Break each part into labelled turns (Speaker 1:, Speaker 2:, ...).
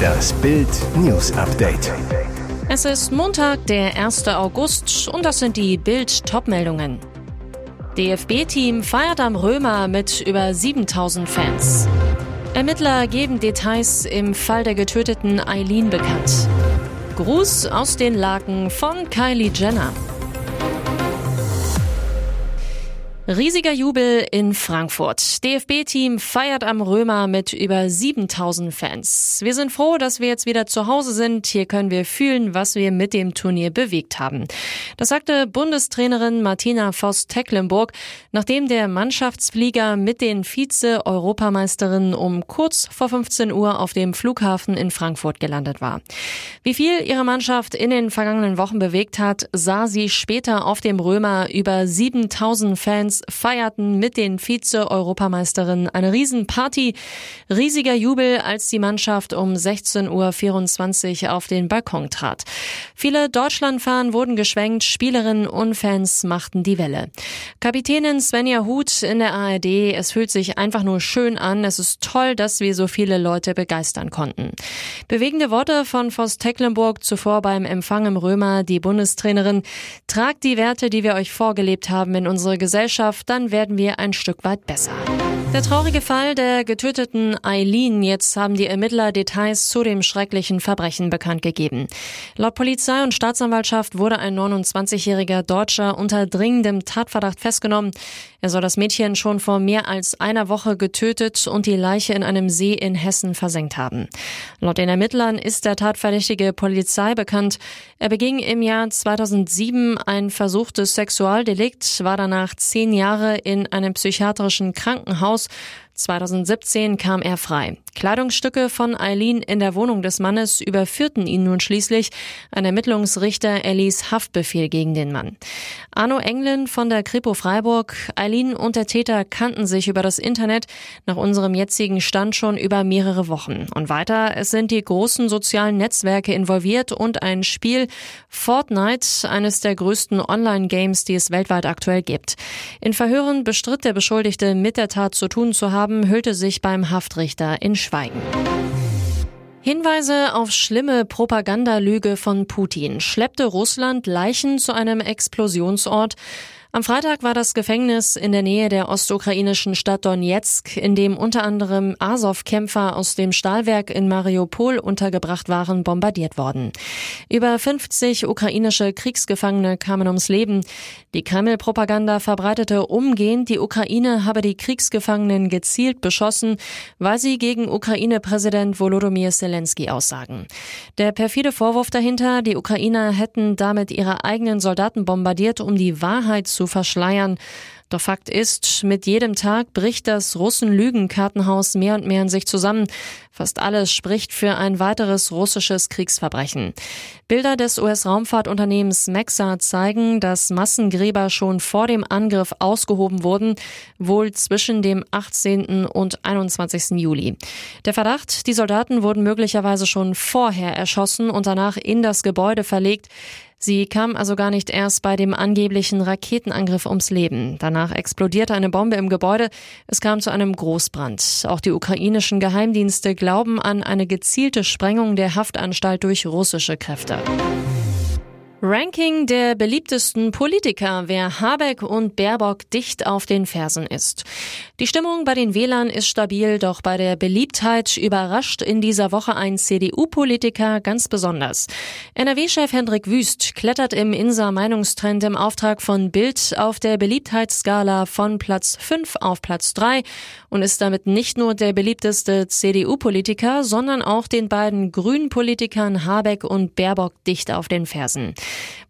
Speaker 1: Das Bild News Update.
Speaker 2: Es ist Montag, der 1. August und das sind die Bild Topmeldungen. DFB-Team feiert am Römer mit über 7000 Fans. Ermittler geben Details im Fall der getöteten Eileen bekannt. Gruß aus den Laken von Kylie Jenner. Riesiger Jubel in Frankfurt. DFB-Team feiert am Römer mit über 7000 Fans. Wir sind froh, dass wir jetzt wieder zu Hause sind. Hier können wir fühlen, was wir mit dem Turnier bewegt haben. Das sagte Bundestrainerin Martina Voss-Tecklenburg, nachdem der Mannschaftsflieger mit den Vize-Europameisterinnen um kurz vor 15 Uhr auf dem Flughafen in Frankfurt gelandet war. Wie viel ihre Mannschaft in den vergangenen Wochen bewegt hat, sah sie später auf dem Römer über 7000 Fans feierten mit den Vize-Europameisterinnen eine Riesenparty. Riesiger Jubel, als die Mannschaft um 16.24 Uhr auf den Balkon trat. Viele Deutschlandfahnen wurden geschwenkt, Spielerinnen und Fans machten die Welle. Kapitänin Svenja Huth in der ARD, es fühlt sich einfach nur schön an. Es ist toll, dass wir so viele Leute begeistern konnten. Bewegende Worte von Voss Tecklenburg zuvor beim Empfang im Römer, die Bundestrainerin. Tragt die Werte, die wir euch vorgelebt haben in unsere Gesellschaft Gesellschaft, dann werden wir ein Stück weit besser. Der traurige Fall der getöteten Eileen. Jetzt haben die Ermittler Details zu dem schrecklichen Verbrechen bekannt gegeben. Laut Polizei und Staatsanwaltschaft wurde ein 29-jähriger Deutscher unter dringendem Tatverdacht festgenommen. Er soll das Mädchen schon vor mehr als einer Woche getötet und die Leiche in einem See in Hessen versenkt haben. Laut den Ermittlern ist der Tatverdächtige Polizei bekannt. Er beging im Jahr 2007 ein versuchtes Sexualdelikt, war danach zehn Jahre in einem psychiatrischen Krankenhaus aus. 2017 kam er frei. Kleidungsstücke von Eileen in der Wohnung des Mannes überführten ihn nun schließlich. Ein Ermittlungsrichter erließ Haftbefehl gegen den Mann. Arno Englin von der Kripo Freiburg. Eileen und der Täter kannten sich über das Internet nach unserem jetzigen Stand schon über mehrere Wochen. Und weiter, es sind die großen sozialen Netzwerke involviert und ein Spiel Fortnite, eines der größten Online-Games, die es weltweit aktuell gibt. In Verhören bestritt der Beschuldigte mit der Tat zu tun zu haben, hüllte sich beim Haftrichter in Schweigen. Hinweise auf schlimme Propagandalüge von Putin. Schleppte Russland Leichen zu einem Explosionsort? Am Freitag war das Gefängnis in der Nähe der ostukrainischen Stadt Donetsk, in dem unter anderem Azov-Kämpfer aus dem Stahlwerk in Mariupol untergebracht waren, bombardiert worden. Über 50 ukrainische Kriegsgefangene kamen ums Leben. Die Kreml-Propaganda verbreitete umgehend, die Ukraine habe die Kriegsgefangenen gezielt beschossen, weil sie gegen Ukraine-Präsident Volodymyr Zelensky aussagen. Der perfide Vorwurf dahinter, die Ukrainer hätten damit ihre eigenen Soldaten bombardiert, um die Wahrheit zu verschleiern. Doch Fakt ist, mit jedem Tag bricht das Russen-Lügenkartenhaus mehr und mehr in sich zusammen. Fast alles spricht für ein weiteres russisches Kriegsverbrechen. Bilder des US-Raumfahrtunternehmens Maxar zeigen, dass Massengräber schon vor dem Angriff ausgehoben wurden, wohl zwischen dem 18. und 21. Juli. Der Verdacht, die Soldaten wurden möglicherweise schon vorher erschossen und danach in das Gebäude verlegt. Sie kam also gar nicht erst bei dem angeblichen Raketenangriff ums Leben. Danach explodierte eine Bombe im Gebäude. Es kam zu einem Großbrand. Auch die ukrainischen Geheimdienste glauben an eine gezielte Sprengung der Haftanstalt durch russische Kräfte. Ranking der beliebtesten Politiker, wer Habeck und Baerbock dicht auf den Fersen ist. Die Stimmung bei den Wählern ist stabil, doch bei der Beliebtheit überrascht in dieser Woche ein CDU-Politiker ganz besonders. NRW-Chef Hendrik Wüst klettert im Insa Meinungstrend im Auftrag von Bild auf der Beliebtheitsskala von Platz 5 auf Platz 3 und ist damit nicht nur der beliebteste CDU-Politiker, sondern auch den beiden grünen Politikern Habeck und Baerbock dicht auf den Fersen.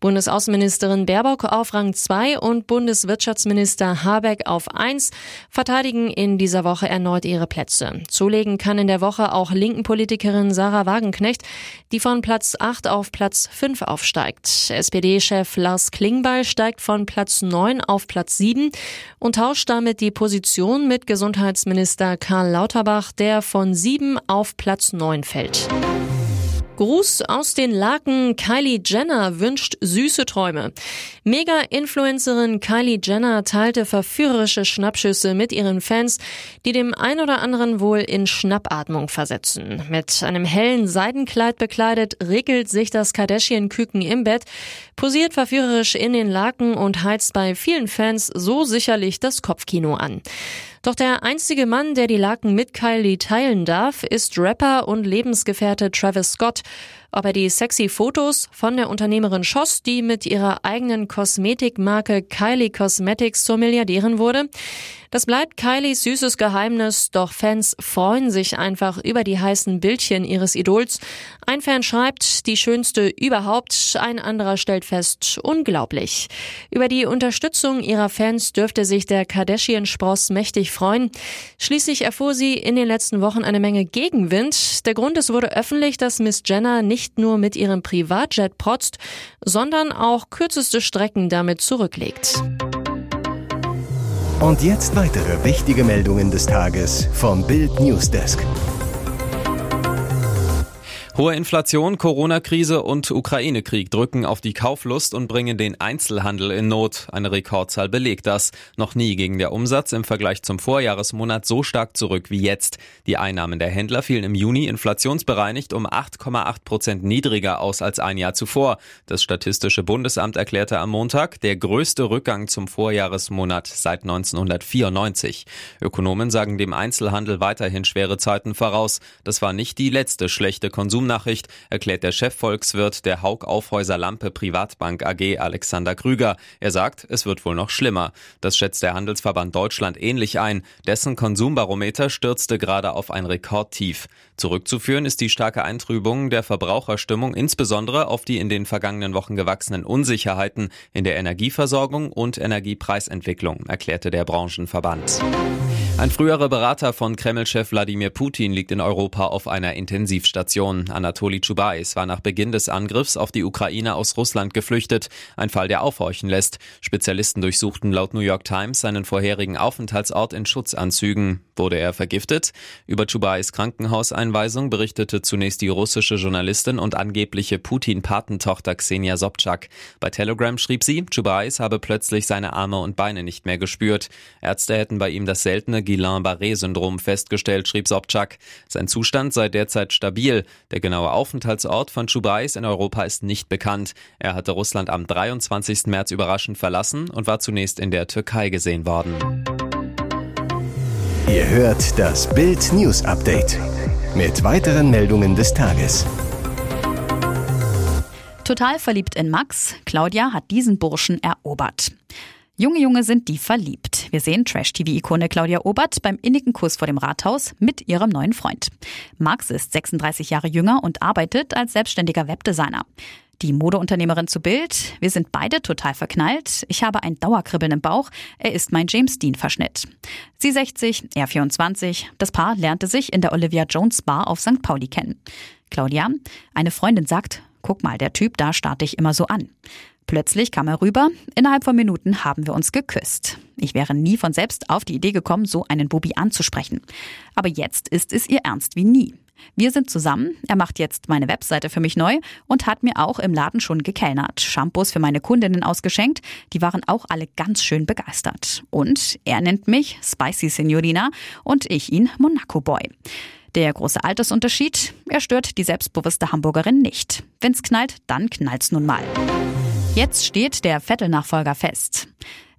Speaker 2: Bundesaußenministerin Baerbock auf Rang 2 und Bundeswirtschaftsminister Habeck auf 1 verteidigen in dieser Woche erneut ihre Plätze. Zulegen kann in der Woche auch linken Politikerin Sarah Wagenknecht, die von Platz 8 auf Platz 5 aufsteigt. SPD-Chef Lars Klingbeil steigt von Platz 9 auf Platz 7 und tauscht damit die Position mit Gesundheitsminister Karl Lauterbach, der von 7 auf Platz 9 fällt. Gruß aus den Laken. Kylie Jenner wünscht süße Träume. Mega-Influencerin Kylie Jenner teilte verführerische Schnappschüsse mit ihren Fans, die dem ein oder anderen wohl in Schnappatmung versetzen. Mit einem hellen Seidenkleid bekleidet, regelt sich das Kardashian-Küken im Bett, posiert verführerisch in den Laken und heizt bei vielen Fans so sicherlich das Kopfkino an. Doch der einzige Mann, der die Laken mit Kylie teilen darf, ist Rapper und Lebensgefährte Travis Scott. Ob er die sexy Fotos von der Unternehmerin schoss, die mit ihrer eigenen Kosmetikmarke Kylie Cosmetics zur Milliardärin wurde? Das bleibt Kylies süßes Geheimnis, doch Fans freuen sich einfach über die heißen Bildchen ihres Idols. Ein Fan schreibt, die schönste überhaupt, ein anderer stellt fest, unglaublich. Über die Unterstützung ihrer Fans dürfte sich der Kardashian-Spross mächtig freuen. Schließlich erfuhr sie in den letzten Wochen eine Menge Gegenwind. Der Grund, es wurde öffentlich, dass Miss Jenner nicht nur mit ihrem Privatjet protzt, sondern auch kürzeste Strecken damit zurücklegt.
Speaker 1: Und jetzt weitere wichtige Meldungen des Tages vom Bild Newsdesk.
Speaker 3: Hohe Inflation, Corona-Krise und Ukraine-Krieg drücken auf die Kauflust und bringen den Einzelhandel in Not. Eine Rekordzahl belegt das. Noch nie ging der Umsatz im Vergleich zum Vorjahresmonat so stark zurück wie jetzt. Die Einnahmen der Händler fielen im Juni inflationsbereinigt um 8,8 Prozent niedriger aus als ein Jahr zuvor. Das Statistische Bundesamt erklärte am Montag, der größte Rückgang zum Vorjahresmonat seit 1994. Ökonomen sagen dem Einzelhandel weiterhin schwere Zeiten voraus. Das war nicht die letzte schlechte Konsum Konsumnachricht erklärt der Chefvolkswirt der Haug Aufhäuser Lampe Privatbank AG Alexander Krüger. Er sagt, es wird wohl noch schlimmer. Das schätzt der Handelsverband Deutschland ähnlich ein. Dessen Konsumbarometer stürzte gerade auf ein Rekordtief. Zurückzuführen ist die starke Eintrübung der Verbraucherstimmung insbesondere auf die in den vergangenen Wochen gewachsenen Unsicherheiten in der Energieversorgung und Energiepreisentwicklung, erklärte der Branchenverband. Ein früherer Berater von Kreml-Chef Wladimir Putin liegt in Europa auf einer Intensivstation. Anatoli Chubais war nach Beginn des Angriffs auf die Ukraine aus Russland geflüchtet. Ein Fall, der aufhorchen lässt. Spezialisten durchsuchten laut New York Times seinen vorherigen Aufenthaltsort in Schutzanzügen. Wurde er vergiftet? Über Chubais Krankenhauseinweisung berichtete zunächst die russische Journalistin und angebliche Putin-Patentochter Xenia Sobczak. Bei Telegram schrieb sie, Chubais habe plötzlich seine Arme und Beine nicht mehr gespürt. Ärzte hätten bei ihm das seltene Guillain-Barré-Syndrom festgestellt, schrieb Sobczak. Sein Zustand sei derzeit stabil. Der genaue Aufenthaltsort von Chubais in Europa ist nicht bekannt. Er hatte Russland am 23. März überraschend verlassen und war zunächst in der Türkei gesehen worden.
Speaker 1: Ihr hört das Bild News Update mit weiteren Meldungen des Tages.
Speaker 4: Total verliebt in Max, Claudia hat diesen Burschen erobert. Junge Junge sind die verliebt. Wir sehen Trash-TV-Ikone Claudia Obert beim innigen Kuss vor dem Rathaus mit ihrem neuen Freund. Max ist 36 Jahre jünger und arbeitet als selbstständiger Webdesigner. Die Modeunternehmerin zu Bild. Wir sind beide total verknallt. Ich habe ein Dauerkribbeln im Bauch. Er ist mein James Dean-Verschnitt. Sie 60, er 24. Das Paar lernte sich in der Olivia Jones Bar auf St. Pauli kennen. Claudia, eine Freundin sagt, guck mal, der Typ, da starte ich immer so an. Plötzlich kam er rüber. Innerhalb von Minuten haben wir uns geküsst. Ich wäre nie von selbst auf die Idee gekommen, so einen Bubi anzusprechen. Aber jetzt ist es ihr ernst wie nie. Wir sind zusammen. Er macht jetzt meine Webseite für mich neu und hat mir auch im Laden schon gekellnert. Shampoos für meine Kundinnen ausgeschenkt. Die waren auch alle ganz schön begeistert. Und er nennt mich Spicy Signorina und ich ihn Monaco Boy. Der große Altersunterschied, er stört die selbstbewusste Hamburgerin nicht. Wenn's knallt, dann knallt's nun mal. Jetzt steht der Vettel-Nachfolger fest.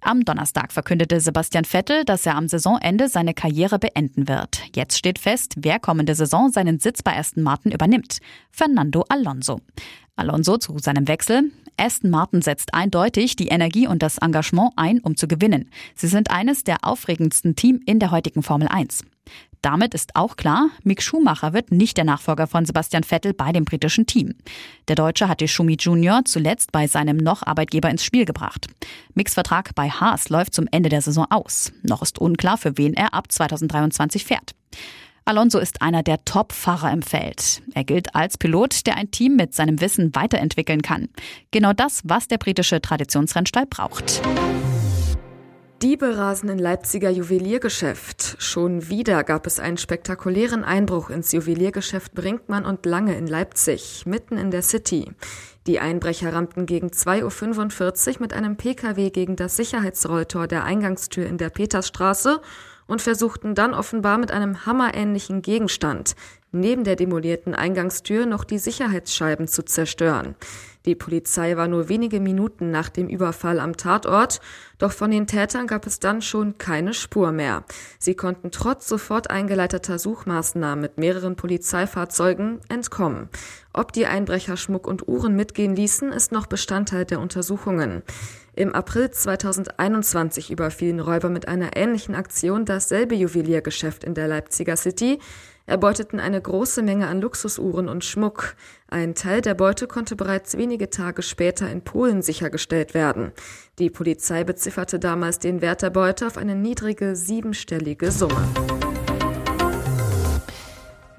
Speaker 4: Am Donnerstag verkündete Sebastian Vettel, dass er am Saisonende seine Karriere beenden wird. Jetzt steht fest, wer kommende Saison seinen Sitz bei Aston Martin übernimmt. Fernando Alonso. Alonso zu seinem Wechsel. Aston Martin setzt eindeutig die Energie und das Engagement ein, um zu gewinnen. Sie sind eines der aufregendsten Team in der heutigen Formel 1. Damit ist auch klar, Mick Schumacher wird nicht der Nachfolger von Sebastian Vettel bei dem britischen Team. Der Deutsche hatte Schumi Junior zuletzt bei seinem noch Arbeitgeber ins Spiel gebracht. Micks Vertrag bei Haas läuft zum Ende der Saison aus. Noch ist unklar, für wen er ab 2023 fährt. Alonso ist einer der Top-Fahrer im Feld. Er gilt als Pilot, der ein Team mit seinem Wissen weiterentwickeln kann. Genau das, was der britische Traditionsrennstall braucht.
Speaker 5: Diebe rasen in Leipziger Juweliergeschäft. Schon wieder gab es einen spektakulären Einbruch ins Juweliergeschäft Brinkmann und Lange in Leipzig, mitten in der City. Die Einbrecher rammten gegen 2.45 Uhr mit einem Pkw gegen das Sicherheitsrolltor der Eingangstür in der Petersstraße und versuchten dann offenbar mit einem hammerähnlichen Gegenstand neben der demolierten Eingangstür noch die Sicherheitsscheiben zu zerstören. Die Polizei war nur wenige Minuten nach dem Überfall am Tatort, doch von den Tätern gab es dann schon keine Spur mehr. Sie konnten trotz sofort eingeleiteter Suchmaßnahmen mit mehreren Polizeifahrzeugen entkommen. Ob die Einbrecher Schmuck und Uhren mitgehen ließen, ist noch Bestandteil der Untersuchungen. Im April 2021 überfielen Räuber mit einer ähnlichen Aktion dasselbe Juweliergeschäft in der Leipziger City erbeuteten eine große Menge an Luxusuhren und Schmuck. Ein Teil der Beute konnte bereits wenige Tage später in Polen sichergestellt werden. Die Polizei bezifferte damals den Wert der Beute auf eine niedrige siebenstellige Summe.